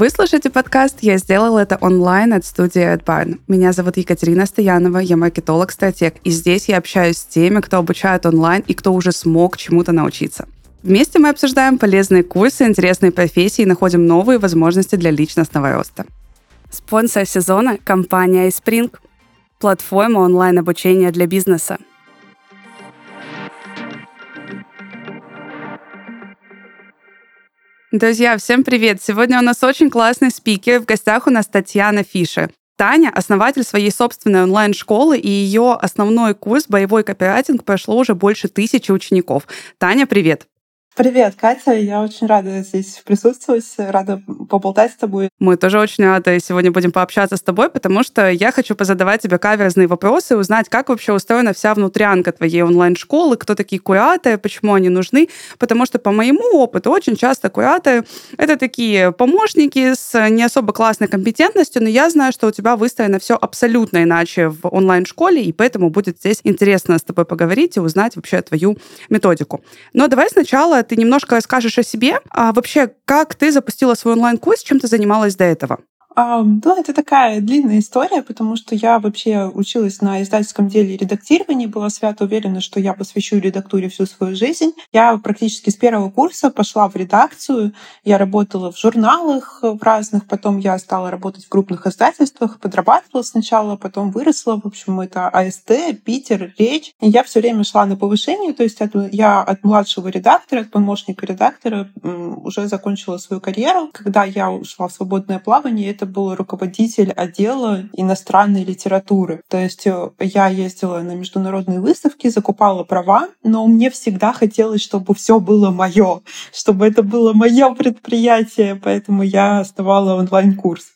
Вы слушаете подкаст «Я сделал это онлайн» от студии AdBarn. Меня зовут Екатерина Стоянова, я маркетолог-стратег, и здесь я общаюсь с теми, кто обучает онлайн и кто уже смог чему-то научиться. Вместе мы обсуждаем полезные курсы, интересные профессии и находим новые возможности для личностного роста. Спонсор сезона – компания iSpring, платформа онлайн-обучения для бизнеса – Друзья, всем привет! Сегодня у нас очень классный спикер. В гостях у нас Татьяна Фишер. Таня – основатель своей собственной онлайн-школы, и ее основной курс «Боевой копирайтинг» прошло уже больше тысячи учеников. Таня, привет! Привет, Катя. Я очень рада здесь присутствовать, рада поболтать с тобой. Мы тоже очень рады сегодня будем пообщаться с тобой, потому что я хочу позадавать тебе каверзные вопросы, узнать, как вообще устроена вся внутрянка твоей онлайн-школы, кто такие кураторы, почему они нужны. Потому что по моему опыту очень часто кураторы — это такие помощники с не особо классной компетентностью, но я знаю, что у тебя выстроено все абсолютно иначе в онлайн-школе, и поэтому будет здесь интересно с тобой поговорить и узнать вообще твою методику. Но давай сначала ты немножко расскажешь о себе. А вообще, как ты запустила свой онлайн-курс, чем ты занималась до этого? Да, это такая длинная история, потому что я вообще училась на издательском деле редактирования, была свято уверена, что я посвящу редактуре всю свою жизнь. Я практически с первого курса пошла в редакцию, я работала в журналах в разных, потом я стала работать в крупных издательствах, подрабатывала сначала, потом выросла, в общем, это АСТ, Питер, Речь. И я все время шла на повышение, то есть я от младшего редактора, от помощника редактора уже закончила свою карьеру. Когда я ушла в свободное плавание, это был руководитель отдела иностранной литературы. То есть э, я ездила на международные выставки, закупала права, но мне всегда хотелось, чтобы все было мое, чтобы это было мое предприятие, поэтому я оставала онлайн-курс.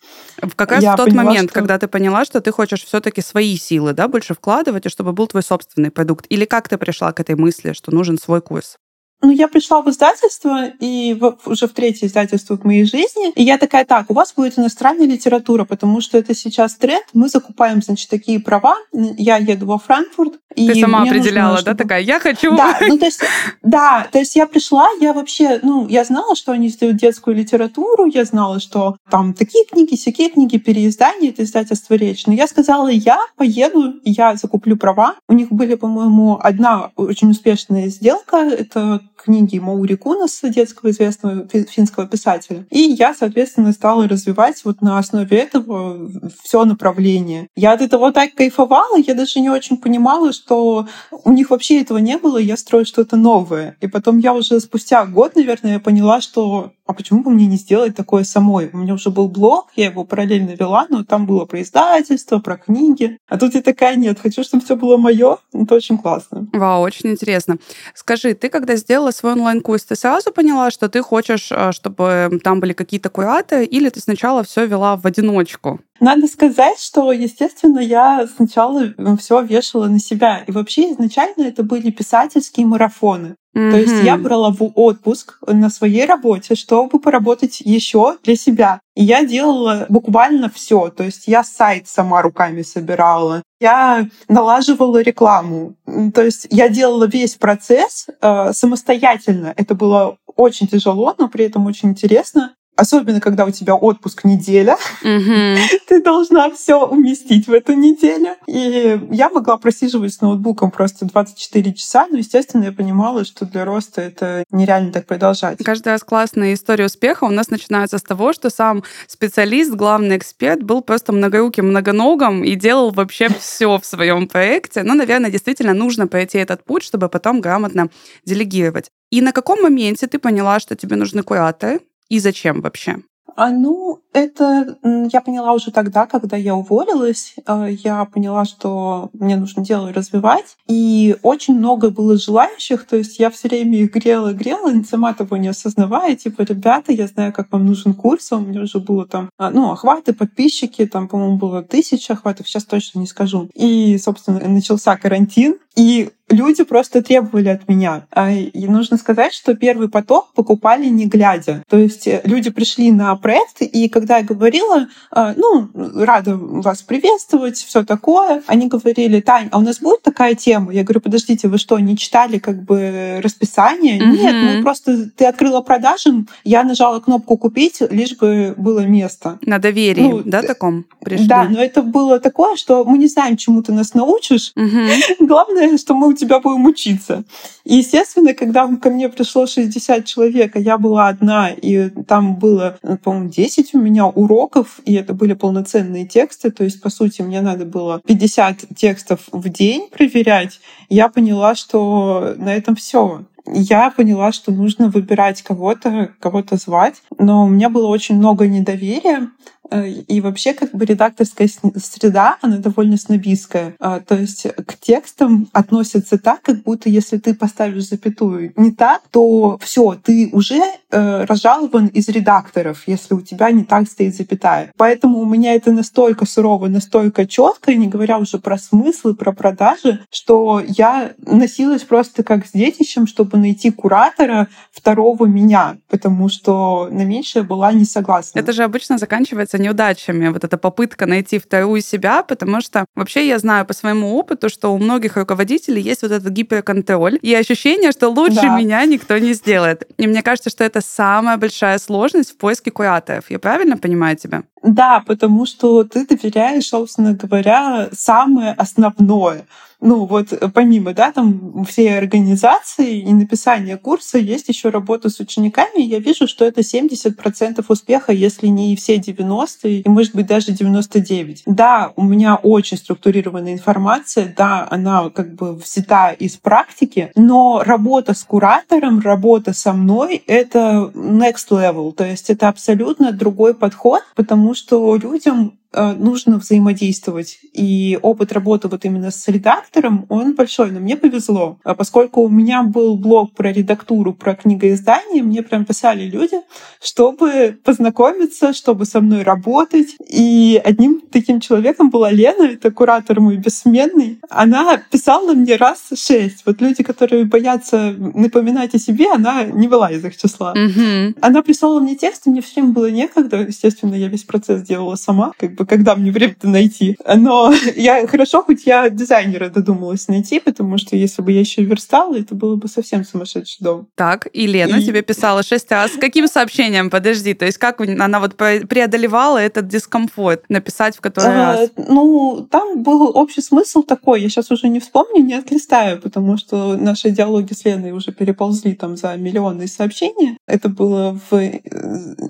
Как раз я в тот поняла, момент, что... когда ты поняла, что ты хочешь все-таки свои силы, да, больше вкладывать, и чтобы был твой собственный продукт. Или как ты пришла к этой мысли, что нужен свой курс? Ну, я пришла в издательство, и в, уже в третье издательство в моей жизни, и я такая, так, у вас будет иностранная литература, потому что это сейчас тренд, мы закупаем, значит, такие права, я еду во Франкфурт. Ты и сама определяла, нужно, чтобы... да, такая, я хочу... Да, ну, то есть, да, то есть я пришла, я вообще, ну, я знала, что они издают детскую литературу, я знала, что там такие книги, всякие книги, переиздания, это издательство «Речь», но я сказала, я поеду, я закуплю права. У них были, по-моему, одна очень успешная сделка, это книги Маури Кунаса, детского известного финского писателя. И я, соответственно, стала развивать вот на основе этого все направление. Я от этого так кайфовала, я даже не очень понимала, что у них вообще этого не было, я строю что-то новое. И потом я уже спустя год, наверное, поняла, что а почему бы мне не сделать такое самой? У меня уже был блог, я его параллельно вела, но там было про издательство, про книги. А тут я такая, нет, хочу, чтобы все было мое. Это очень классно. Вау, очень интересно. Скажи, ты когда сделала свой онлайн-курс, ты сразу поняла, что ты хочешь, э, чтобы там были какие-то кураты, или ты сначала все вела в одиночку? Надо сказать, что, естественно, я сначала все вешала на себя. И вообще изначально это были писательские марафоны. Mm-hmm. То есть я брала в отпуск на своей работе, чтобы поработать еще для себя. И я делала буквально все. То есть я сайт сама руками собирала, я налаживала рекламу. То есть я делала весь процесс э, самостоятельно. Это было очень тяжело, но при этом очень интересно. Особенно, когда у тебя отпуск неделя, mm-hmm. ты должна все уместить в эту неделю. И я могла просиживать с ноутбуком просто 24 часа, но, естественно, я понимала, что для роста это нереально так продолжать. Каждый раз классная история успеха у нас начинается с того, что сам специалист, главный эксперт был просто многоруким, многоногом и делал вообще все в своем проекте. Но, наверное, действительно нужно пройти этот путь, чтобы потом грамотно делегировать. И на каком моменте ты поняла, что тебе нужны кураторы? И зачем вообще? А, ну, это я поняла уже тогда, когда я уволилась. А, я поняла, что мне нужно дело развивать. И очень много было желающих. То есть я все время их грела, грела, сама того не осознавая. Типа, ребята, я знаю, как вам нужен курс. А у меня уже было там, ну, охваты, подписчики. Там, по-моему, было тысяча охватов. Сейчас точно не скажу. И, собственно, начался карантин. И люди просто требовали от меня. А, и нужно сказать, что первый поток покупали не глядя. То есть э, люди пришли на проект, и когда я говорила, а, ну, рада вас приветствовать, все такое, они говорили, Тань, а у нас будет такая тема? Я говорю, подождите, вы что, не читали как бы расписание? Mm-hmm. Нет, мы просто, ты открыла продажи, я нажала кнопку купить, лишь бы было место. На доверии, ну, да, таком пришли? Да, но это было такое, что мы не знаем, чему ты нас научишь. Mm-hmm. Главное, что мы у тебя будем учиться. И, естественно, когда ко мне пришло 60 человек, а я была одна, и там было, по-моему, 10 у меня уроков, и это были полноценные тексты, то есть, по сути, мне надо было 50 текстов в день проверять, я поняла, что на этом все я поняла, что нужно выбирать кого-то, кого-то звать. Но у меня было очень много недоверия. Э, и вообще, как бы редакторская среда, она довольно снобистская. А, то есть к текстам относятся так, как будто если ты поставишь запятую не так, то все, ты уже э, разжалован из редакторов, если у тебя не так стоит запятая. Поэтому у меня это настолько сурово, настолько четко, не говоря уже про смыслы, про продажи, что я носилась просто как с детищем, чтобы найти куратора второго меня, потому что на меньшее была не согласна. Это же обычно заканчивается неудачами, вот эта попытка найти вторую себя, потому что вообще я знаю по своему опыту, что у многих руководителей есть вот этот гиперконтроль и ощущение, что лучше да. меня никто не сделает. И мне кажется, что это самая большая сложность в поиске кураторов. Я правильно понимаю тебя? Да, потому что ты доверяешь, собственно говоря, самое основное ну вот э, помимо, да, там всей организации и написания курса есть еще работа с учениками. Я вижу, что это 70% успеха, если не все 90, и может быть даже 99. Да, у меня очень структурированная информация, да, она как бы взята из практики, но работа с куратором, работа со мной — это next level, то есть это абсолютно другой подход, потому что людям нужно взаимодействовать. И опыт работы вот именно с редактором, он большой. Но мне повезло. А поскольку у меня был блог про редактуру, про книгоиздание, мне прям писали люди, чтобы познакомиться, чтобы со мной работать. И одним таким человеком была Лена, это куратор мой бессменный. Она писала мне раз шесть. Вот люди, которые боятся напоминать о себе, она не была из их числа. Mm-hmm. Она прислала мне текст, и мне все время было некогда. Естественно, я весь процесс делала сама, как бы когда мне время-то найти. Но я хорошо, хоть я дизайнера додумалась найти, потому что если бы я еще верстала, это было бы совсем сумасшедший дом. Так, и Лена и... тебе писала шесть раз. С каким сообщением? Подожди, то есть как она вот преодолевала этот дискомфорт написать в который а, раз? Ну, там был общий смысл такой, я сейчас уже не вспомню, не отлистаю, потому что наши диалоги с Леной уже переползли там за миллионы сообщений. Это было в э,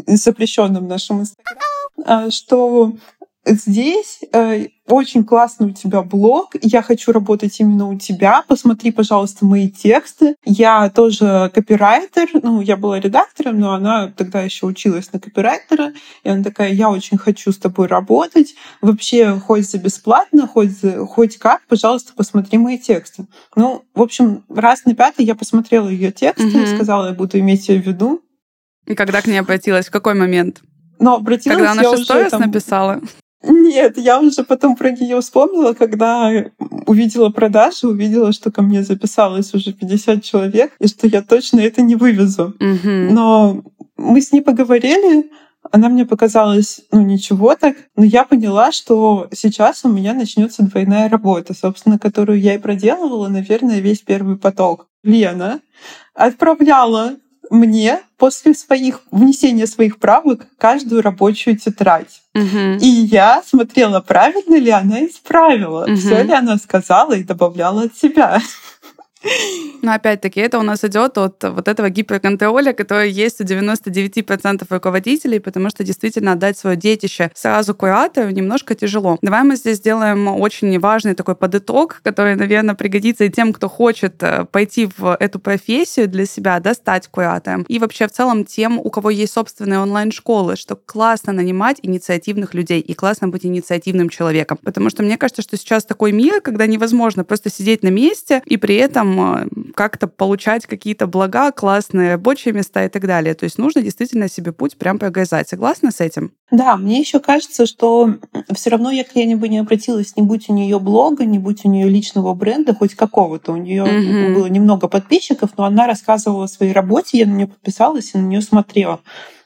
запрещенном нашем инстаграме а, что Здесь э, очень классный у тебя блог. Я хочу работать именно у тебя. Посмотри, пожалуйста, мои тексты. Я тоже копирайтер. Ну, я была редактором, но она тогда еще училась на копирайтера. И она такая, я очень хочу с тобой работать. Вообще, хоть за бесплатно, хоть, за, хоть как, пожалуйста, посмотри мои тексты. Ну, в общем, раз на пятый я посмотрела ее тексты, mm-hmm. сказала, я буду иметь ее в виду. И когда к ней обратилась? В какой момент? Но обратилась Когда она я шестой уже, там... написала? Нет, я уже потом про нее вспомнила, когда увидела продажи, увидела, что ко мне записалось уже 50 человек, и что я точно это не вывезу. Mm-hmm. Но мы с ней поговорили, она мне показалась, ну, ничего так, но я поняла, что сейчас у меня начнется двойная работа, собственно, которую я и проделывала, наверное, весь первый поток. Лена отправляла мне после своих внесения своих правок каждую рабочую тетрадь. Угу. И я смотрела, правильно ли она исправила, угу. все ли она сказала и добавляла от себя. Но опять-таки это у нас идет от вот этого гиперконтроля, который есть у 99% руководителей, потому что действительно отдать свое детище сразу куратору немножко тяжело. Давай мы здесь сделаем очень важный такой подыток, который, наверное, пригодится и тем, кто хочет э, пойти в эту профессию для себя, да, стать куратором. И вообще в целом тем, у кого есть собственные онлайн-школы, что классно нанимать инициативных людей и классно быть инициативным человеком. Потому что мне кажется, что сейчас такой мир, когда невозможно просто сидеть на месте и при этом там э, как-то получать какие-то блага, классные рабочие места и так далее. То есть нужно действительно себе путь прям прогрызать. Согласна с этим? Да, мне еще кажется, что все равно я к ней бы не обратилась, не будь у нее блога, не будь у нее личного бренда, хоть какого-то. У нее mm-hmm. было немного подписчиков, но она рассказывала о своей работе, я на нее подписалась и на нее смотрела.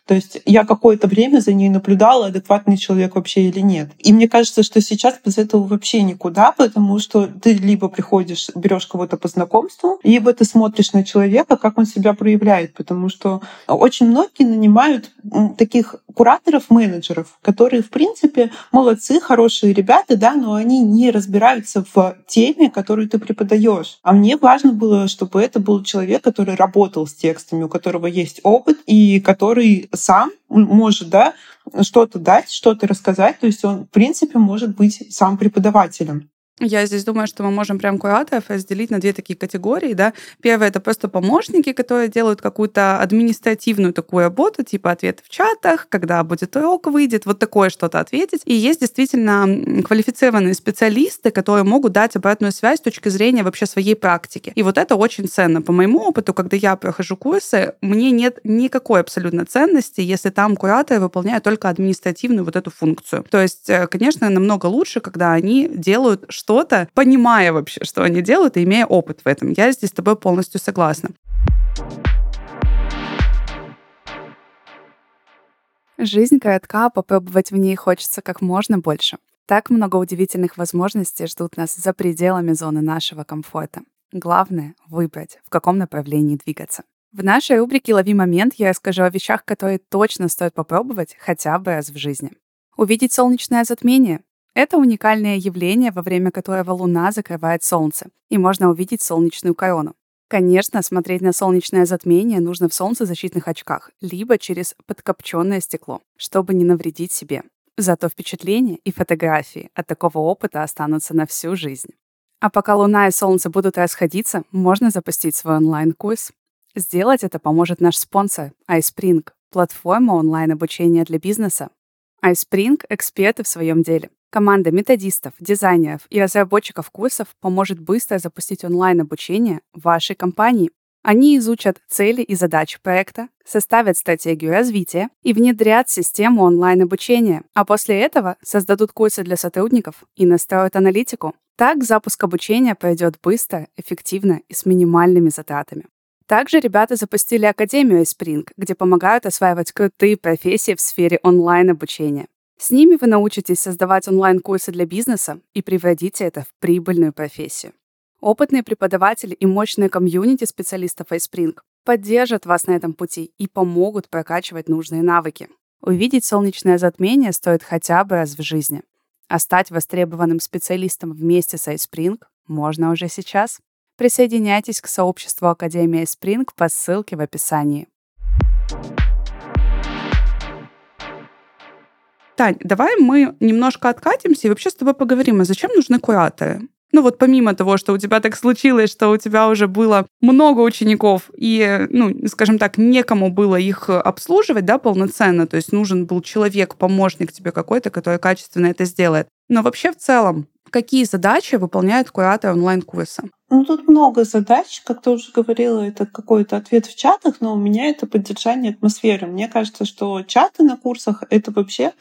То есть я какое-то время за ней наблюдала, адекватный человек вообще или нет. И мне кажется, что сейчас без этого вообще никуда, потому что ты либо приходишь, берешь кого-то по знакомству, либо ты смотришь на человека, как он себя проявляет, потому что очень многие нанимают таких кураторов, менеджеров, которые, в принципе, молодцы, хорошие ребята, да, но они не разбираются в теме, которую ты преподаешь. А мне важно было, чтобы это был человек, который работал с текстами, у которого есть опыт и который сам может да, что-то дать, что-то рассказать. То есть он, в принципе, может быть сам преподавателем. Я здесь думаю, что мы можем прям кураторов разделить на две такие категории. Да? Первое — это просто помощники, которые делают какую-то административную такую работу, типа ответы в чатах, когда будет урок выйдет, вот такое что-то ответить. И есть действительно квалифицированные специалисты, которые могут дать обратную связь с точки зрения вообще своей практики. И вот это очень ценно. По моему опыту, когда я прохожу курсы, мне нет никакой абсолютно ценности, если там кураторы выполняют только административную вот эту функцию. То есть, э, конечно, намного лучше, когда они делают что-то, понимая вообще, что они делают, и имея опыт в этом. Я здесь с тобой полностью согласна. Жизнь коротка, попробовать в ней хочется как можно больше. Так много удивительных возможностей ждут нас за пределами зоны нашего комфорта. Главное — выбрать, в каком направлении двигаться. В нашей рубрике «Лови момент» я расскажу о вещах, которые точно стоит попробовать хотя бы раз в жизни. Увидеть солнечное затмение это уникальное явление, во время которого Луна закрывает Солнце, и можно увидеть солнечную корону. Конечно, смотреть на солнечное затмение нужно в солнцезащитных очках, либо через подкопченное стекло, чтобы не навредить себе. Зато впечатления и фотографии от такого опыта останутся на всю жизнь. А пока Луна и Солнце будут расходиться, можно запустить свой онлайн-курс. Сделать это поможет наш спонсор iSpring, платформа онлайн-обучения для бизнеса. iSpring — эксперты в своем деле. Команда методистов, дизайнеров и разработчиков курсов поможет быстро запустить онлайн-обучение в вашей компании. Они изучат цели и задачи проекта, составят стратегию развития и внедрят систему онлайн-обучения, а после этого создадут курсы для сотрудников и настроят аналитику. Так запуск обучения пройдет быстро, эффективно и с минимальными затратами. Также ребята запустили Академию Spring, где помогают осваивать крутые профессии в сфере онлайн-обучения. С ними вы научитесь создавать онлайн-курсы для бизнеса и превратите это в прибыльную профессию. Опытные преподаватели и мощные комьюнити специалистов iSpring поддержат вас на этом пути и помогут прокачивать нужные навыки. Увидеть солнечное затмение стоит хотя бы раз в жизни. А стать востребованным специалистом вместе с iSpring можно уже сейчас. Присоединяйтесь к сообществу Академии iSpring по ссылке в описании. Тань, давай мы немножко откатимся и вообще с тобой поговорим, а зачем нужны кураторы? Ну вот помимо того, что у тебя так случилось, что у тебя уже было много учеников, и, ну, скажем так, некому было их обслуживать, да, полноценно, то есть нужен был человек, помощник тебе какой-то, который качественно это сделает. Но вообще в целом, какие задачи выполняет куратор онлайн-курса? Ну, тут много задач, как ты уже говорила, это какой-то ответ в чатах, но у меня это поддержание атмосферы. Мне кажется, что чаты на курсах — это вообще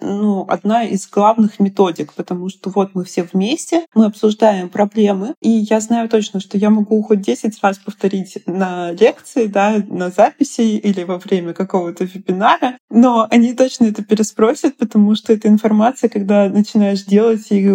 ну, одна из главных методик, потому что вот мы все вместе, мы обсуждаем проблемы, и я знаю точно, что я могу хоть 10 раз повторить на лекции, да, на записи или во время какого-то вебинара, но они точно это переспросят, потому что эта информация, когда начинаешь делать и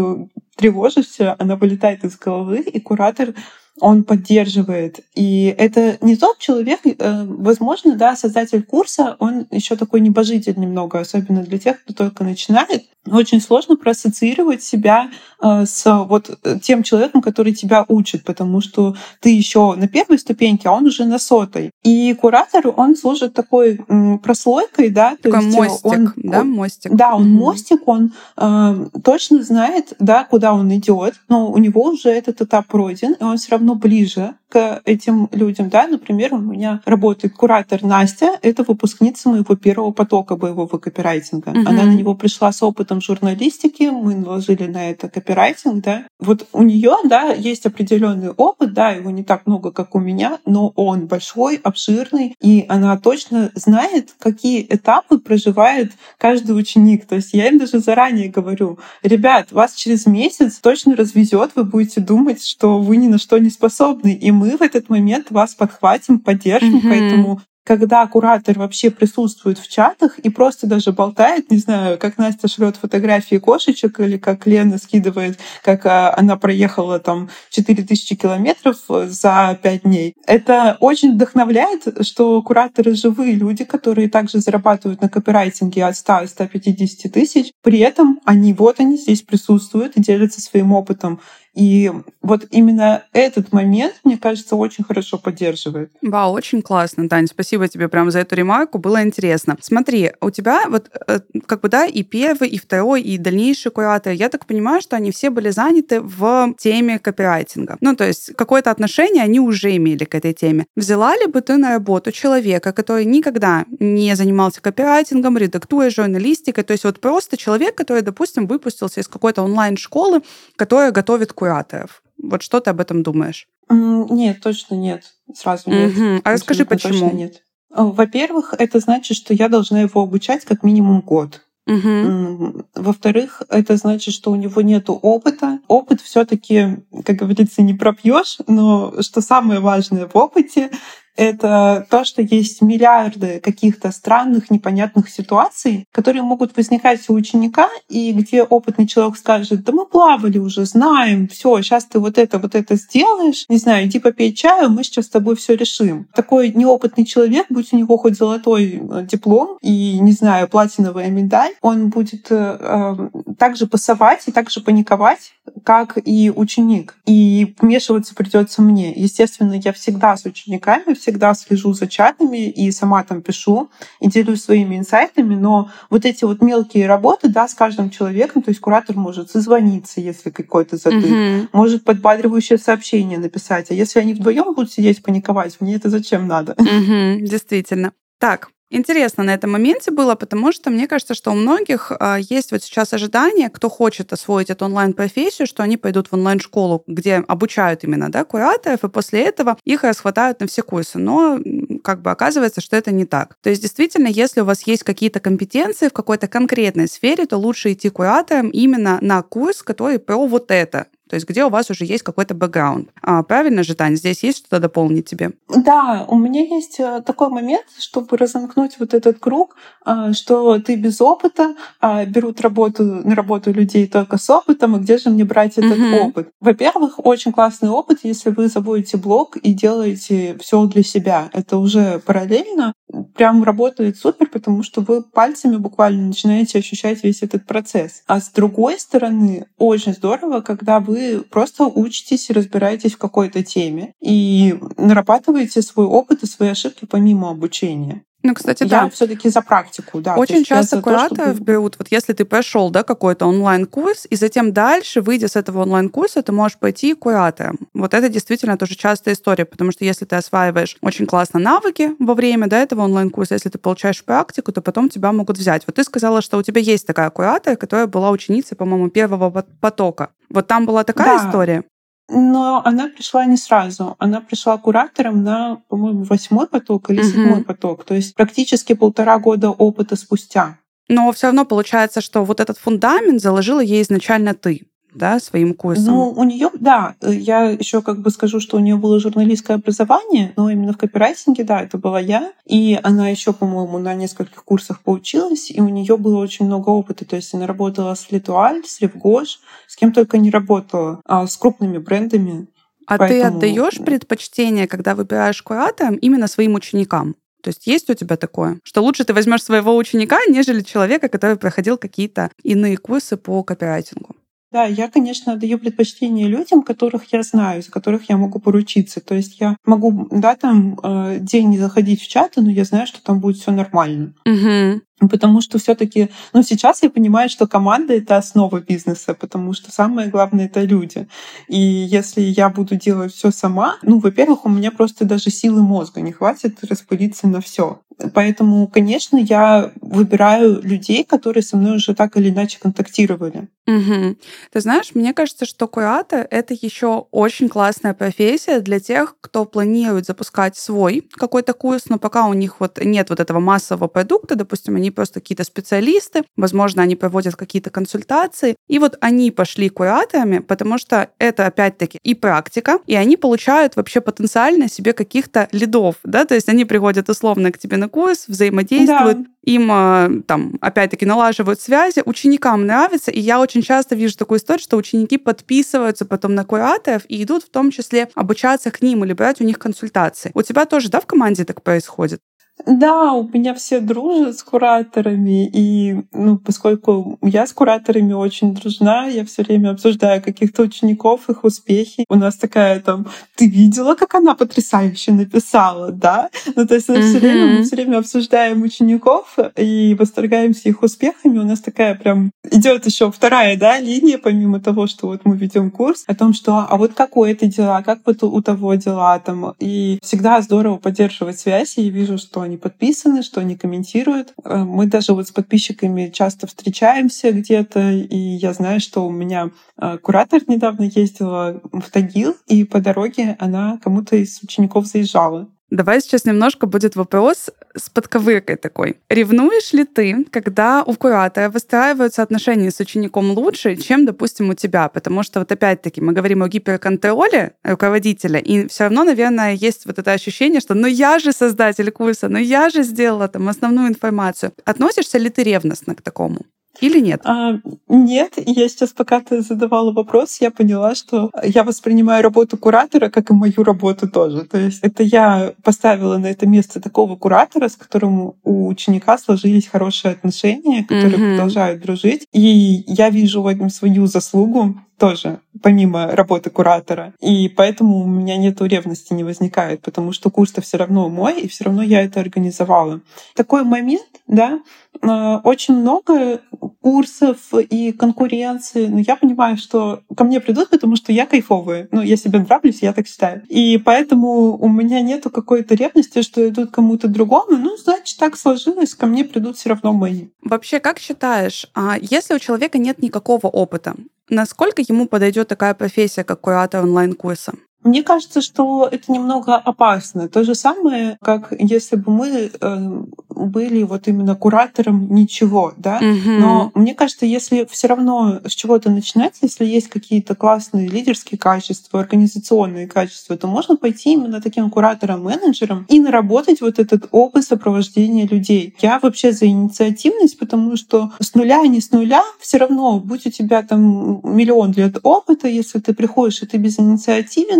тревожишься, она вылетает из головы, и куратор он поддерживает. И это не тот человек, э, возможно, да, создатель курса, он еще такой небожитель немного, особенно для тех, кто только начинает очень сложно проассоциировать себя э, с вот э, тем человеком, который тебя учит, потому что ты еще на первой ступеньке, а он уже на сотой. И куратор, он служит такой прослойкой, да, такой то есть мостик, он, да, мостик. Да, он mm-hmm. мостик, он э, точно знает, да, куда он идет, но у него уже этот этап пройден, и он все равно ближе к этим людям, да, например, у меня работает куратор Настя, это выпускница моего первого потока боевого копирайтинга. Mm-hmm. Она на него пришла с опытом курсом журналистики, мы наложили на это копирайтинг, да. Вот у нее, да, есть определенный опыт, да, его не так много, как у меня, но он большой, обширный, и она точно знает, какие этапы проживает каждый ученик. То есть я им даже заранее говорю, ребят, вас через месяц точно развезет, вы будете думать, что вы ни на что не способны, и мы в этот момент вас подхватим, поддержим, mm-hmm. поэтому когда куратор вообще присутствует в чатах и просто даже болтает, не знаю, как Настя шлет фотографии кошечек или как Лена скидывает, как а, она проехала там 4000 километров за 5 дней. Это очень вдохновляет, что кураторы живые люди, которые также зарабатывают на копирайтинге от 100-150 тысяч. При этом они вот они здесь присутствуют и делятся своим опытом. И вот именно этот момент, мне кажется, очень хорошо поддерживает. Вау, очень классно, Таня, спасибо тебе прямо за эту ремарку, было интересно. Смотри, у тебя вот э, как бы, да, и первый, и второй, и дальнейшие кураторы, я так понимаю, что они все были заняты в теме копирайтинга. Ну, то есть какое-то отношение они уже имели к этой теме. Взяла ли бы ты на работу человека, который никогда не занимался копирайтингом, редактурой, журналистикой, то есть вот просто человек, который, допустим, выпустился из какой-то онлайн-школы, которая готовит кураторов, кураторов. Вот что ты об этом думаешь? Нет, точно нет. Сразу нет. Угу. А расскажи, почему? нет. А, во-первых, это значит, что я должна его обучать как минимум год. Угу. Во-вторых, это значит, что у него нет опыта. Опыт все-таки, как говорится, не пропьешь, но что самое важное в опыте, это то, что есть миллиарды каких-то странных, непонятных ситуаций, которые могут возникать у ученика, и где опытный человек скажет, да мы плавали уже, знаем, все, сейчас ты вот это, вот это сделаешь, не знаю, иди попей чаю, мы сейчас с тобой все решим. Такой неопытный человек, будь у него хоть золотой э, диплом и, не знаю, платиновая медаль, он будет э, э также пасовать и также паниковать, как и ученик. И вмешиваться придется мне. Естественно, я всегда с учениками, слежу за чатами и сама там пишу и делюсь своими инсайтами, но вот эти вот мелкие работы, да, с каждым человеком, то есть куратор может созвониться, если какой-то затык, mm-hmm. может подбадривающее сообщение написать, а если они вдвоем будут сидеть паниковать, мне это зачем надо? Mm-hmm, действительно. Так, Интересно на этом моменте было, потому что мне кажется, что у многих а, есть вот сейчас ожидание, кто хочет освоить эту онлайн-профессию, что они пойдут в онлайн-школу, где обучают именно да, кураторов, и после этого их расхватают на все курсы. Но как бы оказывается, что это не так. То есть действительно, если у вас есть какие-то компетенции в какой-то конкретной сфере, то лучше идти куратором именно на курс, который про вот это, то есть где у вас уже есть какой-то бэкграунд. А, правильно же, Таня, здесь есть что-то дополнить тебе? Да, у меня есть э, такой момент, чтобы разомкнуть вот этот круг, а, что ты без опыта, а, берут работу на работу людей только с опытом, и где же мне брать этот mm-hmm. опыт? Во-первых, очень классный опыт, если вы заводите блог и делаете все для себя. Это уже параллельно прям работает супер, потому что вы пальцами буквально начинаете ощущать весь этот процесс. А с другой стороны, очень здорово, когда вы вы просто учитесь и разбираетесь в какой-то теме и нарабатываете свой опыт и свои ошибки помимо обучения. Ну, кстати, я да. все-таки за практику, да. Очень часто кураторов чтобы... берут, вот если ты прошел, да, какой-то онлайн-курс, и затем дальше, выйдя с этого онлайн-курса, ты можешь пойти куратором. Вот это действительно тоже частая история, потому что если ты осваиваешь очень классно навыки во время да, этого онлайн-курса, если ты получаешь практику, то потом тебя могут взять. Вот ты сказала, что у тебя есть такая куратор, которая была ученицей, по-моему, первого потока. Вот там была такая да. история? Но она пришла не сразу. Она пришла куратором на, по-моему, восьмой поток или седьмой поток. То есть практически полтора года опыта спустя. Но все равно получается, что вот этот фундамент заложила ей изначально ты да, своим курсом? Ну, у нее, да, я еще как бы скажу, что у нее было журналистское образование, но именно в копирайтинге, да, это была я. И она еще, по-моему, на нескольких курсах поучилась, и у нее было очень много опыта. То есть она работала с Литуаль, с Ревгош, с кем только не работала, а с крупными брендами. А Поэтому... ты отдаешь предпочтение, когда выбираешь куратора, именно своим ученикам? То есть есть у тебя такое, что лучше ты возьмешь своего ученика, нежели человека, который проходил какие-то иные курсы по копирайтингу? Да, я, конечно, даю предпочтение людям, которых я знаю, за которых я могу поручиться. То есть я могу, да, там э, день не заходить в чаты, но я знаю, что там будет все нормально. Угу. Потому что все-таки, ну, сейчас я понимаю, что команда это основа бизнеса, потому что самое главное это люди. И если я буду делать все сама, ну, во-первых, у меня просто даже силы мозга не хватит распылиться на все. Поэтому, конечно, я выбираю людей, которые со мной уже так или иначе контактировали. Угу. Ты знаешь, мне кажется, что куратор — это еще очень классная профессия для тех, кто планирует запускать свой какой-то курс, но пока у них вот нет вот этого массового продукта, допустим, они просто какие-то специалисты, возможно, они проводят какие-то консультации, и вот они пошли кураторами, потому что это опять-таки и практика, и они получают вообще потенциально себе каких-то лидов, да, то есть они приходят условно к тебе на курс, взаимодействуют, да. им а, там опять-таки налаживают связи, ученикам нравится, и я очень часто вижу такую историю, что ученики подписываются потом на кураторов и идут в том числе обучаться к ним или брать у них консультации. У тебя тоже, да, в команде так происходит? Да, у меня все дружат с кураторами, и ну, поскольку я с кураторами очень дружна, я все время обсуждаю каких-то учеников, их успехи. У нас такая там, ты видела, как она потрясающе написала, да? Ну, то есть mm-hmm. все время, мы все время обсуждаем учеников и восторгаемся их успехами. У нас такая прям идет еще вторая, да, линия, помимо того, что вот мы ведем курс, о том, что а вот как у этой дела, как вот у того дела там. И всегда здорово поддерживать связь, и вижу, что они подписаны, что они комментируют. Э, мы даже вот с подписчиками часто встречаемся где-то, и я знаю, что у меня э, куратор недавно ездила в Тагил, и по дороге она кому-то из учеников заезжала. Давай сейчас немножко будет вопрос с подковыркой такой. Ревнуешь ли ты, когда у куратора выстраиваются отношения с учеником лучше, чем, допустим, у тебя? Потому что вот опять-таки мы говорим о гиперконтроле руководителя, и все равно, наверное, есть вот это ощущение, что ну я же создатель курса, ну я же сделала там основную информацию. Относишься ли ты ревностно к такому? Или нет? А, нет, я сейчас, пока ты задавала вопрос, я поняла, что я воспринимаю работу куратора как и мою работу тоже. То есть это я поставила на это место такого куратора, с которым у ученика сложились хорошие отношения, которые mm-hmm. продолжают дружить. И я вижу в этом свою заслугу тоже, помимо работы куратора. И поэтому у меня нету ревности не возникает, потому что курс-то все равно мой, и все равно я это организовала. Такой момент, да, а, очень много курсов и конкуренции, но я понимаю, что ко мне придут, потому что я кайфовая. Ну, я себе нравлюсь, я так считаю. И поэтому у меня нету какой-то ревности, что идут кому-то другому. Ну, значит, так сложилось, ко мне придут все равно мои. Вообще, как считаешь, а если у человека нет никакого опыта, насколько ему подойдет такая профессия, как куратор онлайн-курса? Мне кажется, что это немного опасно. То же самое, как если бы мы э, были вот именно куратором ничего, да. Угу. Но мне кажется, если все равно с чего-то начинать, если есть какие-то классные лидерские качества, организационные качества, то можно пойти именно таким куратором-менеджером и наработать вот этот опыт сопровождения людей. Я вообще за инициативность, потому что с нуля, не с нуля, все равно, будь у тебя там миллион лет опыта, если ты приходишь и ты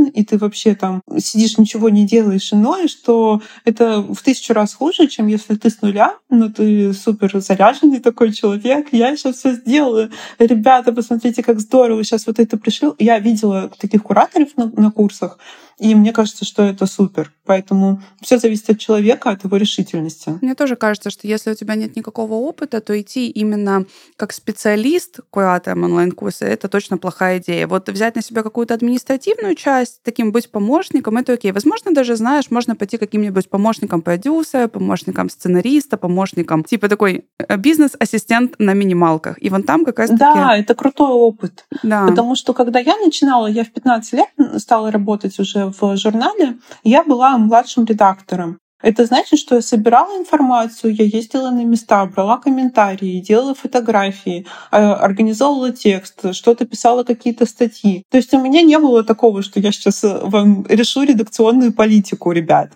и ты вообще там сидишь, ничего не делаешь и ноешь, то это в тысячу раз хуже, чем если ты с нуля, но ты супер заряженный такой человек, я сейчас все сделаю. Ребята, посмотрите, как здорово, сейчас вот это пришлю. Я видела таких кураторов на, на курсах, и мне кажется, что это супер. Поэтому все зависит от человека, от его решительности. Мне тоже кажется, что если у тебя нет никакого опыта, то идти именно как специалист куратором онлайн-курса — это точно плохая идея. Вот взять на себя какую-то административную часть, таким быть помощником — это окей. Возможно, даже, знаешь, можно пойти каким-нибудь помощником продюсера, помощником сценариста, помощником, типа такой э, бизнес-ассистент на минималках. И вон там как раз Да, это крутой опыт. Да. Потому что когда я начинала, я в 15 лет стала работать уже в журнале, я была младшим редактором. Это значит, что я собирала информацию, я ездила на места, брала комментарии, делала фотографии, а, организовывала текст, что-то писала какие-то статьи. То есть у меня не было такого, что я сейчас э, вам решу редакционную политику, ребят.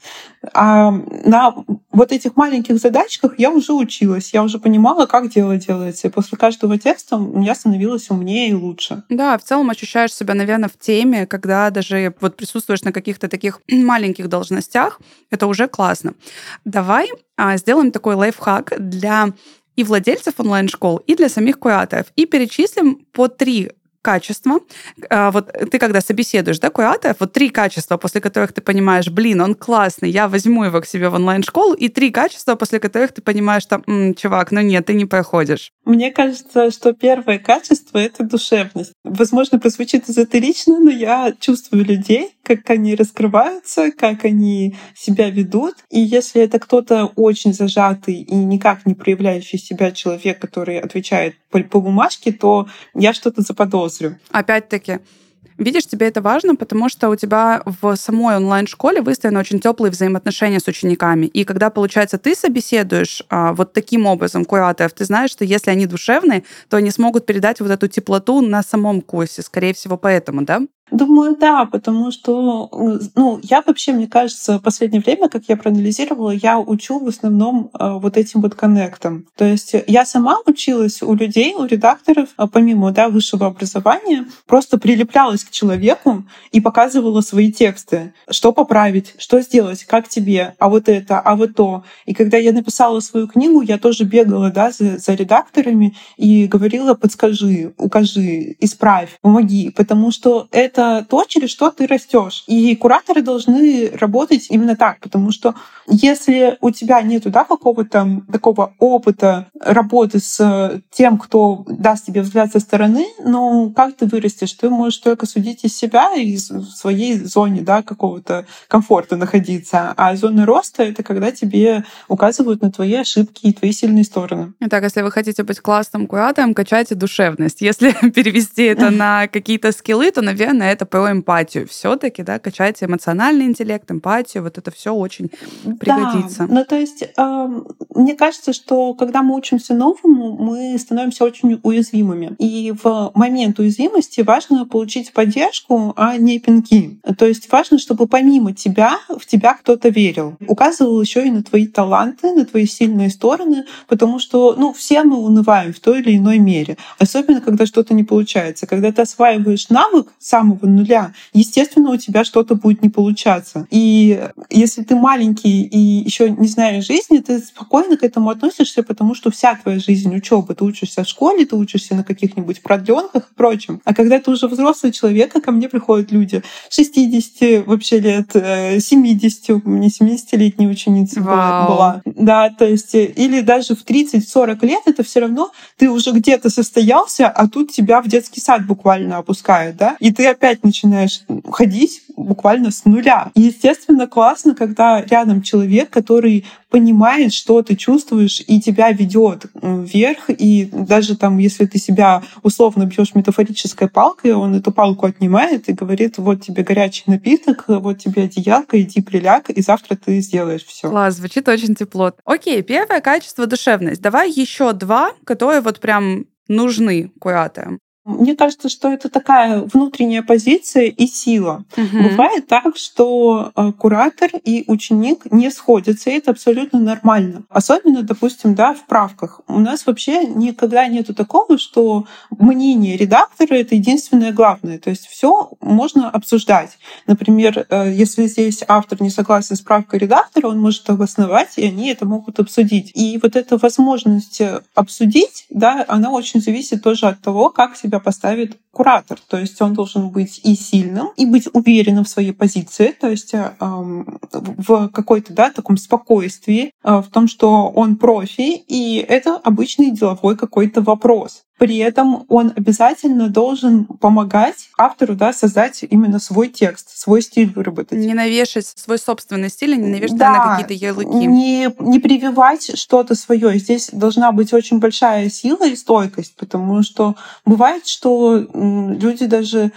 А на вот этих маленьких задачках я уже училась, я уже понимала, как дело делается. И после каждого текста у меня становилось умнее и лучше. Да, в целом ощущаешь себя, наверное, в теме, когда даже вот присутствуешь на каких-то таких маленьких должностях. Это уже классно. Давай а, сделаем такой лайфхак для и владельцев онлайн-школ, и для самих кураторов. И перечислим по три качества. А, вот ты когда собеседуешь, да, кураторов, вот три качества, после которых ты понимаешь, блин, он классный, я возьму его к себе в онлайн-школу, и три качества, после которых ты понимаешь, что, М, чувак, ну нет, ты не проходишь. Мне кажется, что первое качество — это душевность. Возможно, прозвучит эзотерично, но я чувствую людей, как они раскрываются, как они себя ведут. И если это кто-то очень зажатый и никак не проявляющий себя человек, который отвечает по, по бумажке, то я что-то заподозрю. Опять-таки, Видишь, тебе это важно, потому что у тебя в самой онлайн-школе выстроены очень теплые взаимоотношения с учениками. И когда, получается, ты собеседуешь а, вот таким образом кураторов, ты знаешь, что если они душевные, то они смогут передать вот эту теплоту на самом курсе. Скорее всего, поэтому, да? Думаю, да, потому что, ну, я вообще, мне кажется, в последнее время, как я проанализировала, я учу в основном э, вот этим вот коннектом. То есть я сама училась у людей, у редакторов, а помимо, да, высшего образования, просто прилеплялась к человеку и показывала свои тексты. Что поправить, что сделать, как тебе, а вот это, а вот то. И когда я написала свою книгу, я тоже бегала, да, за, за редакторами и говорила, подскажи, укажи, исправь, помоги, потому что это это то, через что ты растешь. И кураторы должны работать именно так, потому что если у тебя нет да, какого-то такого опыта работы с тем, кто даст тебе взгляд со стороны, ну как ты вырастешь? Ты можешь только судить из себя и в своей зоне да, какого-то комфорта находиться. А зона роста — это когда тебе указывают на твои ошибки и твои сильные стороны. Итак, если вы хотите быть классным куратором, качайте душевность. Если перевести это на какие-то скиллы, то, наверное, это про эмпатию. Все-таки, да, качайте эмоциональный интеллект, эмпатию, вот это все очень пригодится. Да, ну то есть э, мне кажется, что когда мы учимся новому, мы становимся очень уязвимыми. И в момент уязвимости важно получить поддержку, а не пинки. То есть важно, чтобы помимо тебя в тебя кто-то верил. Указывал еще и на твои таланты, на твои сильные стороны, потому что ну, все мы унываем в той или иной мере. Особенно, когда что-то не получается. Когда ты осваиваешь навык самого нуля, естественно, у тебя что-то будет не получаться. И если ты маленький и еще не знаешь жизни, ты спокойно к этому относишься, потому что вся твоя жизнь учеба, ты учишься в школе, ты учишься на каких-нибудь продленках и прочем. А когда ты уже взрослый человек, а ко мне приходят люди 60 вообще лет, 70, э, у меня 70-летняя ученица Вау. была. Да, то есть, или даже в 30-40 лет это все равно ты уже где-то состоялся, а тут тебя в детский сад буквально опускают, да, и ты опять начинаешь ходить буквально с нуля. И, естественно, классно, когда рядом человек, который понимает, что ты чувствуешь, и тебя ведет вверх. И даже там, если ты себя условно бьешь метафорической палкой, он эту палку отнимает и говорит: вот тебе горячий напиток, вот тебе одеялка, иди приляг, и завтра ты сделаешь все. Класс, звучит очень тепло. Окей, первое качество душевность. Давай еще два, которые вот прям нужны кураторам. Мне кажется, что это такая внутренняя позиция и сила. Угу. Бывает так, что э, куратор и ученик не сходятся, и это абсолютно нормально. Особенно, допустим, да, в правках. У нас вообще никогда нету такого, что мнение редактора это единственное главное. То есть все можно обсуждать. Например, э, если здесь автор не согласен с правкой редактора, он может обосновать, и они это могут обсудить. И вот эта возможность обсудить, да, она очень зависит тоже от того, как себя поставит куратор. То есть он должен быть и сильным, и быть уверенным в своей позиции, то есть э, в какой-то да, таком спокойствии, э, в том, что он профи, и это обычный деловой какой-то вопрос. При этом он обязательно должен помогать автору да, создать именно свой текст, свой стиль выработать. Не навешать свой собственный стиль, не навешать да, на какие-то ярлыки. Не, не прививать что-то свое. Здесь должна быть очень большая сила и стойкость, потому что бывает, что люди даже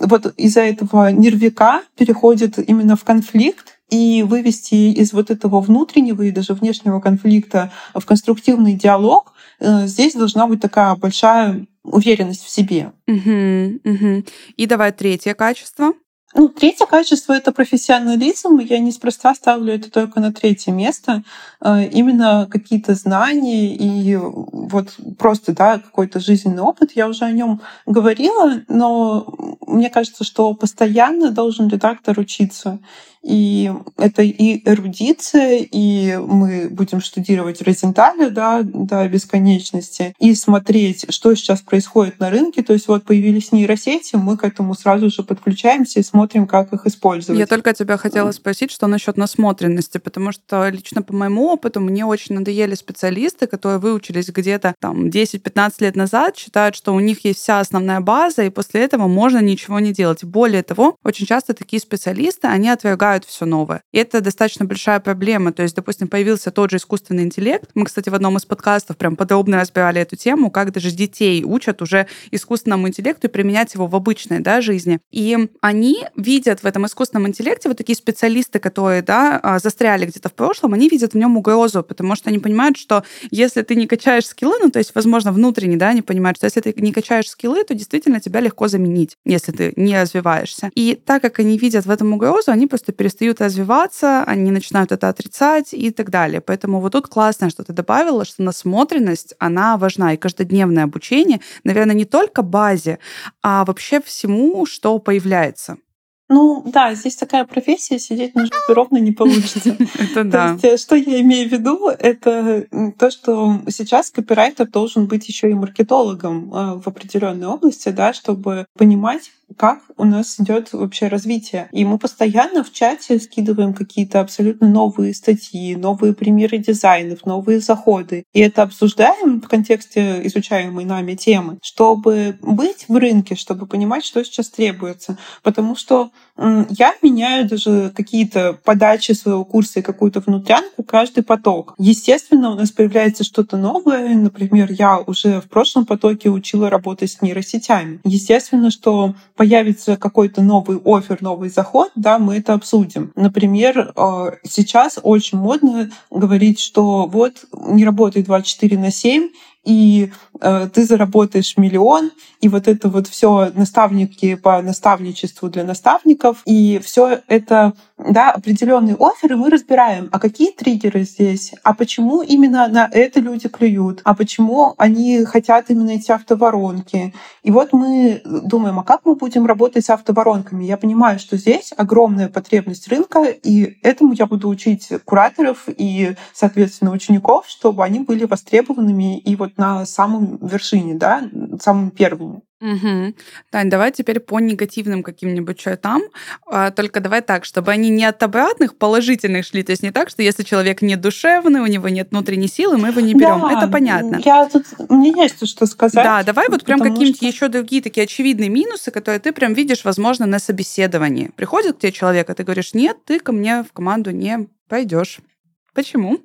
вот из-за этого нервика переходят именно в конфликт, и вывести из вот этого внутреннего и даже внешнего конфликта в конструктивный диалог, здесь должна быть такая большая уверенность в себе. Угу, угу. И давай третье качество. Ну, третье качество — это профессионализм. Я неспроста ставлю это только на третье место. Э, именно какие-то знания и вот просто да, какой-то жизненный опыт. Я уже о нем говорила, но мне кажется, что постоянно должен редактор учиться. И это и эрудиция, и мы будем штудировать Розенталя да, до бесконечности, и смотреть, что сейчас происходит на рынке. То есть вот появились нейросети, мы к этому сразу же подключаемся и смотрим, как их использовать. Я только тебя хотела спросить, что насчет насмотренности, потому что лично по моему опыту мне очень надоели специалисты, которые выучились где-то там 10-15 лет назад, считают, что у них есть вся основная база, и после этого можно ничего не делать. Более того, очень часто такие специалисты, они отвергают предлагают все новое. И это достаточно большая проблема. То есть, допустим, появился тот же искусственный интеллект. Мы, кстати, в одном из подкастов прям подробно разбирали эту тему, как даже детей учат уже искусственному интеллекту и применять его в обычной да, жизни. И они видят в этом искусственном интеллекте, вот такие специалисты, которые да, а, застряли где-то в прошлом, они видят в нем угрозу, потому что они понимают, что если ты не качаешь скиллы, ну, то есть, возможно, внутренне, да, они понимают, что если ты не качаешь скиллы, то действительно тебя легко заменить, если ты не развиваешься. И так как они видят в этом угрозу, они просто перестают развиваться, они начинают это отрицать и так далее. Поэтому вот тут классно, что ты добавила, что насмотренность, она важна. И каждодневное обучение, наверное, не только базе, а вообще всему, что появляется. Ну да, здесь такая профессия, сидеть на жопе ровно не получится. Это да. То есть, что я имею в виду, это то, что сейчас копирайтер должен быть еще и маркетологом э, в определенной области, да, чтобы понимать, как у нас идет вообще развитие. И мы постоянно в чате скидываем какие-то абсолютно новые статьи, новые примеры дизайнов, новые заходы. И это обсуждаем в контексте изучаемой нами темы, чтобы быть в рынке, чтобы понимать, что сейчас требуется. Потому что я меняю даже какие-то подачи своего курса и какую-то внутрянку каждый поток. Естественно, у нас появляется что-то новое. Например, я уже в прошлом потоке учила работать с нейросетями. Естественно, что появится какой-то новый офер, новый заход, да, мы это обсудим. Например, э, сейчас очень модно говорить, что вот не работает 24 на 7, и ты заработаешь миллион, и вот это вот все наставники по наставничеству для наставников, и все это да, определенные оферы мы разбираем. А какие триггеры здесь? А почему именно на это люди клюют? А почему они хотят именно эти автоворонки? И вот мы думаем, а как мы будем работать с автоворонками? Я понимаю, что здесь огромная потребность рынка, и этому я буду учить кураторов и, соответственно, учеников, чтобы они были востребованными и вот на самом вершине, да, самыми первыми. Угу. Тань, давай теперь по негативным каким-нибудь чертам. А, только давай так, чтобы они не от обратных положительных шли. То есть не так, что если человек не душевный, у него нет внутренней силы, мы его не берем. Да, Это понятно. Я тут, мне есть что сказать. Да, давай вот прям какие-нибудь что... еще другие такие очевидные минусы, которые ты прям видишь, возможно, на собеседовании. Приходит к тебе человек, а ты говоришь, нет, ты ко мне в команду не пойдешь. Почему?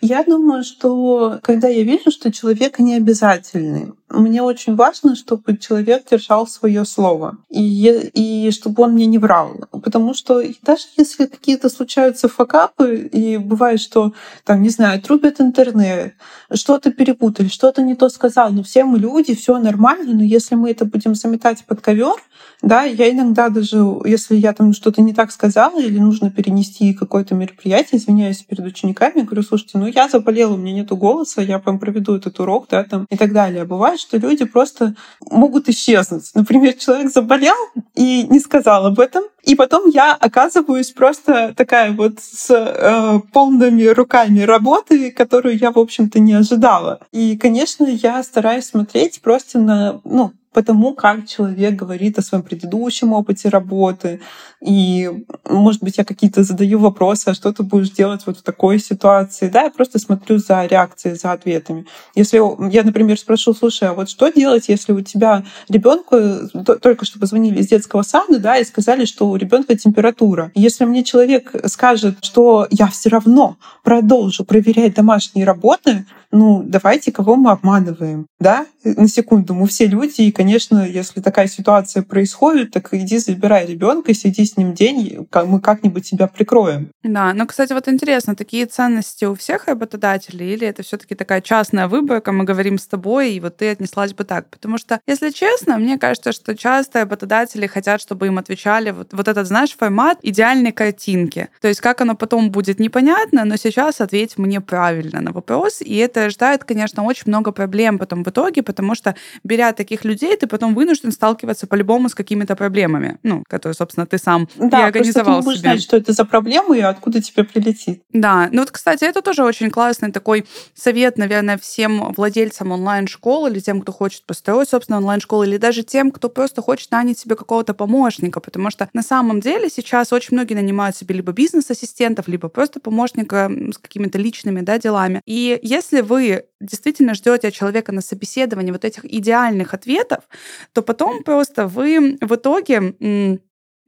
Я думаю, что когда я вижу, что человек не обязательный, мне очень важно, чтобы человек держал свое слово и, и чтобы он мне не врал. Потому что даже если какие-то случаются факапы, и бывает, что там, не знаю, трубят интернет, что-то перепутали, что-то не то сказал, но все мы люди, все нормально, но если мы это будем заметать под ковер, да, я иногда даже, если я там что-то не так сказала или нужно перенести какое-то мероприятие, извиняюсь перед учениками, говорю, слушайте, ну я заболела, у меня нету голоса, я прям проведу этот урок, да, там и так далее. Бывает, что люди просто могут исчезнуть. Например, человек заболел и не сказал об этом, и потом я оказываюсь просто такая вот с э, полными руками работы, которую я, в общем-то, не ожидала. И, конечно, я стараюсь смотреть просто на, ну, потому как человек говорит о своем предыдущем опыте работы. И, может быть, я какие-то задаю вопросы, а что ты будешь делать вот в такой ситуации? Да, я просто смотрю за реакцией, за ответами. Если я, например, спрошу, слушай, а вот что делать, если у тебя ребенку только что позвонили из детского сада, да, и сказали, что у ребенка температура. Если мне человек скажет, что я все равно продолжу проверять домашние работы, ну, давайте, кого мы обманываем, да? На секунду, мы все люди, и, конечно, если такая ситуация происходит, так иди забирай ребенка, сиди с ним день, мы как-нибудь тебя прикроем. Да, ну, кстати, вот интересно, такие ценности у всех работодателей или это все таки такая частная выборка, мы говорим с тобой, и вот ты отнеслась бы так? Потому что, если честно, мне кажется, что часто работодатели хотят, чтобы им отвечали вот, вот этот, знаешь, формат идеальной картинки. То есть как оно потом будет непонятно, но сейчас ответь мне правильно на вопрос, и это рождает, конечно, очень много проблем потом в итоге, потому что, беря таких людей, ты потом вынужден сталкиваться по-любому с какими-то проблемами, ну, которые, собственно, ты сам да, и организовал ты не будешь себе. знать, что это за проблемы и откуда тебе прилетит. Да, ну вот, кстати, это тоже очень классный такой совет, наверное, всем владельцам онлайн-школ или тем, кто хочет построить, собственно, онлайн-школу, или даже тем, кто просто хочет нанять себе какого-то помощника, потому что на самом деле сейчас очень многие нанимают себе либо бизнес-ассистентов, либо просто помощника с какими-то личными да, делами. И если вы действительно ждете от человека на собеседовании вот этих идеальных ответов, то потом просто вы в итоге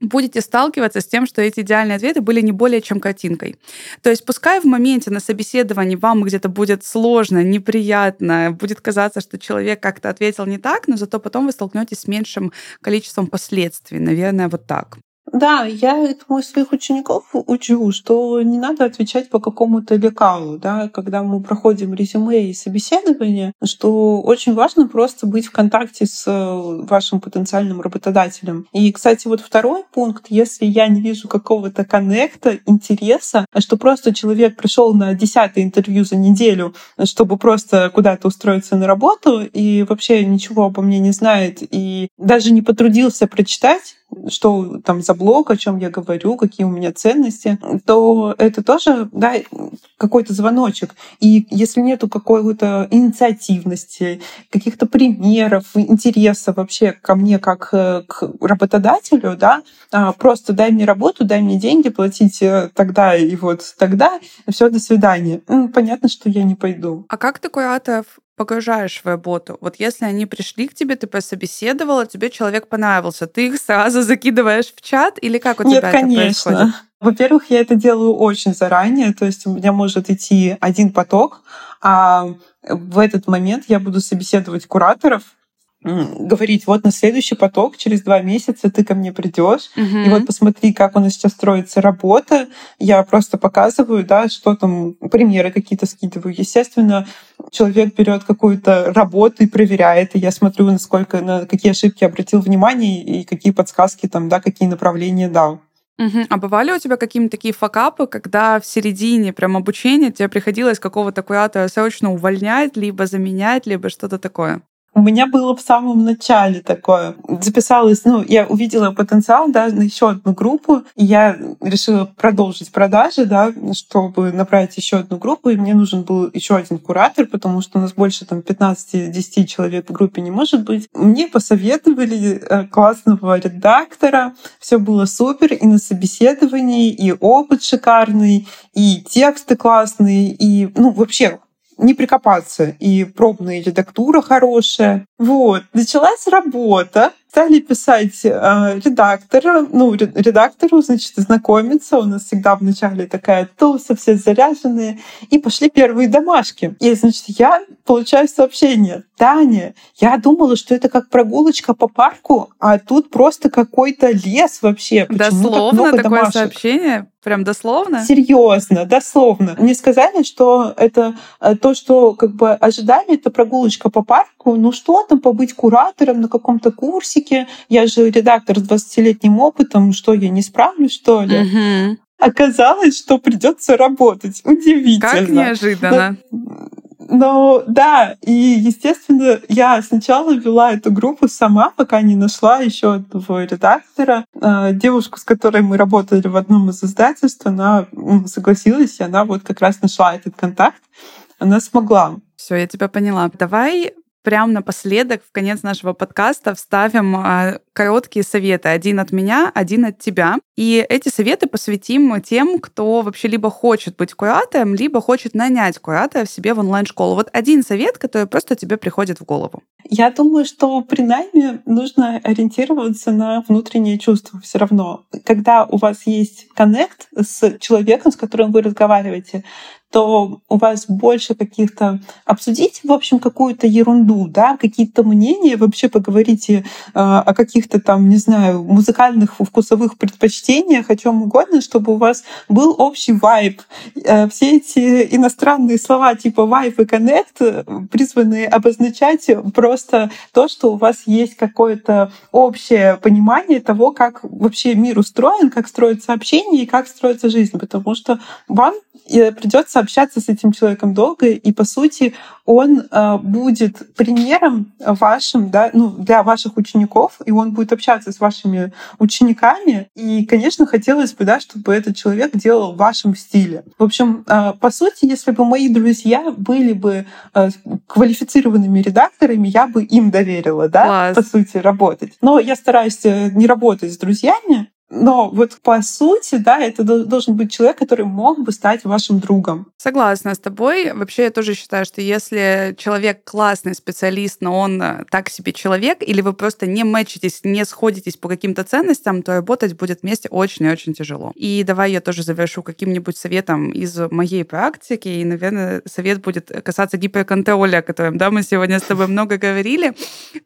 будете сталкиваться с тем, что эти идеальные ответы были не более чем картинкой. То есть пускай в моменте на собеседовании вам где-то будет сложно, неприятно, будет казаться, что человек как-то ответил не так, но зато потом вы столкнетесь с меньшим количеством последствий. Наверное, вот так. Да, я этому своих учеников учу, что не надо отвечать по какому-то лекалу, да, когда мы проходим резюме и собеседование, что очень важно просто быть в контакте с э, вашим потенциальным работодателем. И, кстати, вот второй пункт, если я не вижу какого-то коннекта, интереса, что просто человек пришел на десятое интервью за неделю, чтобы просто куда-то устроиться на работу и вообще ничего обо мне не знает и даже не потрудился прочитать что там за блог, о чем я говорю, какие у меня ценности, то это тоже да, какой-то звоночек. И если нету какой-то инициативности, каких-то примеров, интереса вообще ко мне как э, к работодателю, да, а, просто дай мне работу, дай мне деньги, платить э, тогда и вот тогда, все, до свидания. Понятно, что я не пойду. А как ты, Куратов, погружаешь в работу. Вот если они пришли к тебе, ты пособеседовала, тебе человек понравился, ты их сразу закидываешь в чат или как у Нет, тебя конечно. это происходит? Во-первых, я это делаю очень заранее, то есть у меня может идти один поток, а в этот момент я буду собеседовать кураторов, говорить, вот на следующий поток через два месяца ты ко мне придешь, угу. и вот посмотри, как у нас сейчас строится работа. Я просто показываю, да, что там, примеры какие-то скидываю. Естественно, человек берет какую-то работу и проверяет, и я смотрю, насколько, на какие ошибки обратил внимание и какие подсказки там, да, какие направления дал. Угу. А бывали у тебя какие-то такие факапы, когда в середине прям обучения тебе приходилось какого-то куратора срочно увольнять, либо заменять, либо что-то такое? У меня было в самом начале такое. Записалась, ну, я увидела потенциал, да, на еще одну группу, и я решила продолжить продажи, да, чтобы направить еще одну группу, и мне нужен был еще один куратор, потому что у нас больше там 15-10 человек в группе не может быть. Мне посоветовали э, классного редактора, все было супер, и на собеседовании, и опыт шикарный, и тексты классные, и, ну, вообще не прикопаться. И пробная редактура хорошая. Вот. Началась работа стали писать э, редактора, ну, редактору, значит, знакомиться. У нас всегда вначале такая туса, все заряженные. И пошли первые домашки. И, значит, я получаю сообщение. Таня, я думала, что это как прогулочка по парку, а тут просто какой-то лес вообще. Почему дословно такое домашек? сообщение? Прям дословно? Серьезно, дословно. Мне сказали, что это э, то, что как бы ожидали, это прогулочка по парку. Ну что там, побыть куратором на каком-то курсе, практике. Я же редактор с 20-летним опытом. Что, я не справлюсь, что ли? Угу. Оказалось, что придется работать. Удивительно. Как неожиданно. Но, но да, и естественно, я сначала вела эту группу сама, пока не нашла еще одного редактора. А, девушку, с которой мы работали в одном из издательств, она согласилась, и она вот как раз нашла этот контакт. Она смогла. Все, я тебя поняла. Давай прямо напоследок, в конец нашего подкаста, вставим а, короткие советы. Один от меня, один от тебя. И эти советы посвятим тем, кто вообще либо хочет быть куратором, либо хочет нанять куратора в себе в онлайн-школу. Вот один совет, который просто тебе приходит в голову. Я думаю, что при найме нужно ориентироваться на внутренние чувства все равно. Когда у вас есть коннект с человеком, с которым вы разговариваете, то у вас больше каких-то обсудить, в общем, какую-то ерунду, да, какие-то мнения, вообще поговорите э, о каких-то там, не знаю, музыкальных вкусовых предпочтениях, о чем угодно, чтобы у вас был общий вайб. Э, все эти иностранные слова типа вайб и коннект призваны обозначать просто то, что у вас есть какое-то общее понимание того, как вообще мир устроен, как строится общение и как строится жизнь, потому что вам э, придется общаться с этим человеком долго, и по сути он э, будет примером вашим, да, ну, для ваших учеников, и он будет общаться с вашими учениками. И, конечно, хотелось бы, да, чтобы этот человек делал в вашем стиле. В общем, э, по сути, если бы мои друзья были бы э, квалифицированными редакторами, я бы им доверила, да, Класс. по сути, работать. Но я стараюсь не работать с друзьями, но вот по сути, да, это должен быть человек, который мог бы стать вашим другом. Согласна с тобой. Вообще я тоже считаю, что если человек классный специалист, но он э, так себе человек, или вы просто не мэчитесь, не сходитесь по каким-то ценностям, то работать будет вместе очень и очень тяжело. И давай я тоже завершу каким-нибудь советом из моей практики, и, наверное, совет будет касаться гиперконтроля, о котором да, мы сегодня с тобой много говорили.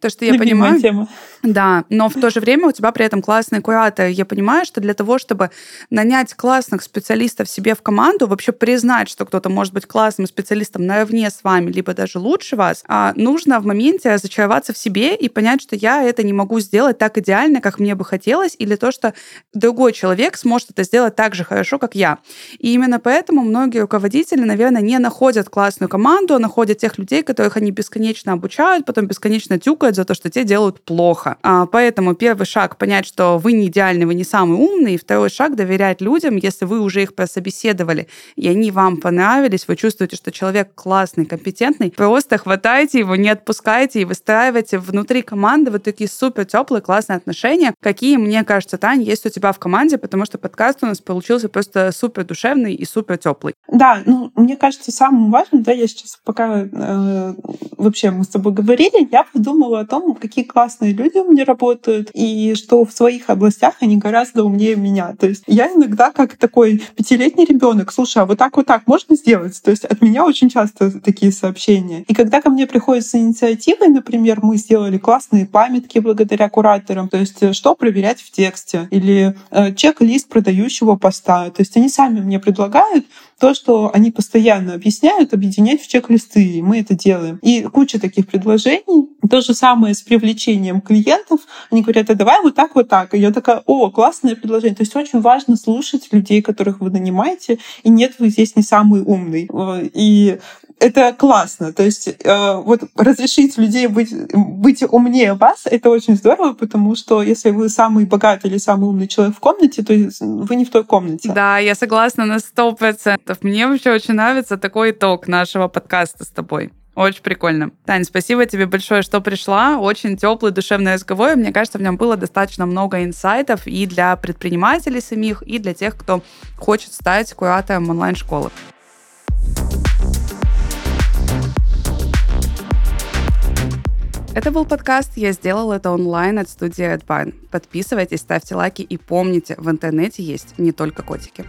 То, что я Любимая понимаю... Тема. Да, но в то же время у тебя при этом классный куратор. Я понимаю, что для того, чтобы нанять классных специалистов себе в команду, вообще признать, что кто-то может быть классным специалистом наравне с вами, либо даже лучше вас, а, нужно в моменте разочароваться в себе и понять, что я это не могу сделать так идеально, как мне бы хотелось, или то, что другой человек сможет это сделать так же хорошо, как я. И именно поэтому многие руководители, наверное, не находят классную команду, а находят тех людей, которых они бесконечно обучают, потом бесконечно тюкают за то, что те делают плохо. А, поэтому первый шаг — понять, что вы не идеальны, вы не самый умный. И второй шаг — доверять людям. Если вы уже их прособеседовали, и они вам понравились, вы чувствуете, что человек классный, компетентный, просто хватайте его, не отпускайте и выстраивайте внутри команды вот такие супер теплые, классные отношения, какие, мне кажется, Таня, есть у тебя в команде, потому что подкаст у нас получился просто супер душевный и супер теплый. Да, ну, мне кажется, самым важным, да, я сейчас пока э, вообще мы с тобой говорили, я подумала о том, какие классные люди у меня работают, и что в своих областях они гораздо умнее меня. То есть я иногда как такой пятилетний ребенок, слушай, а вот так вот так можно сделать? То есть от меня очень часто такие сообщения. И когда ко мне приходят с инициативой, например, мы сделали классные памятки благодаря кураторам, то есть э, что проверять в тексте, или э, чек-лист продающего поста. То есть они сами мне предлагают то, что они постоянно объясняют, объединять в чек-листы, и мы это делаем. И куча таких предложений. То же самое с привлечением клиентов. Они говорят, а давай вот так, вот так. И я такая, о, классное предложение. То есть очень важно слушать людей, которых вы нанимаете, и нет, вы здесь не самый умный. И это классно. То есть э, вот разрешить людей быть, быть умнее вас, это очень здорово, потому что если вы самый богатый или самый умный человек в комнате, то вы не в той комнате. Да, я согласна на сто процентов. Мне вообще очень нравится такой итог нашего подкаста с тобой. Очень прикольно. Тань, спасибо тебе большое, что пришла. Очень теплый, душевный разговор. Мне кажется, в нем было достаточно много инсайтов и для предпринимателей самих, и для тех, кто хочет стать куратором онлайн-школы. Это был подкаст «Я сделал это онлайн» от студии Redbine. Подписывайтесь, ставьте лайки и помните, в интернете есть не только котики.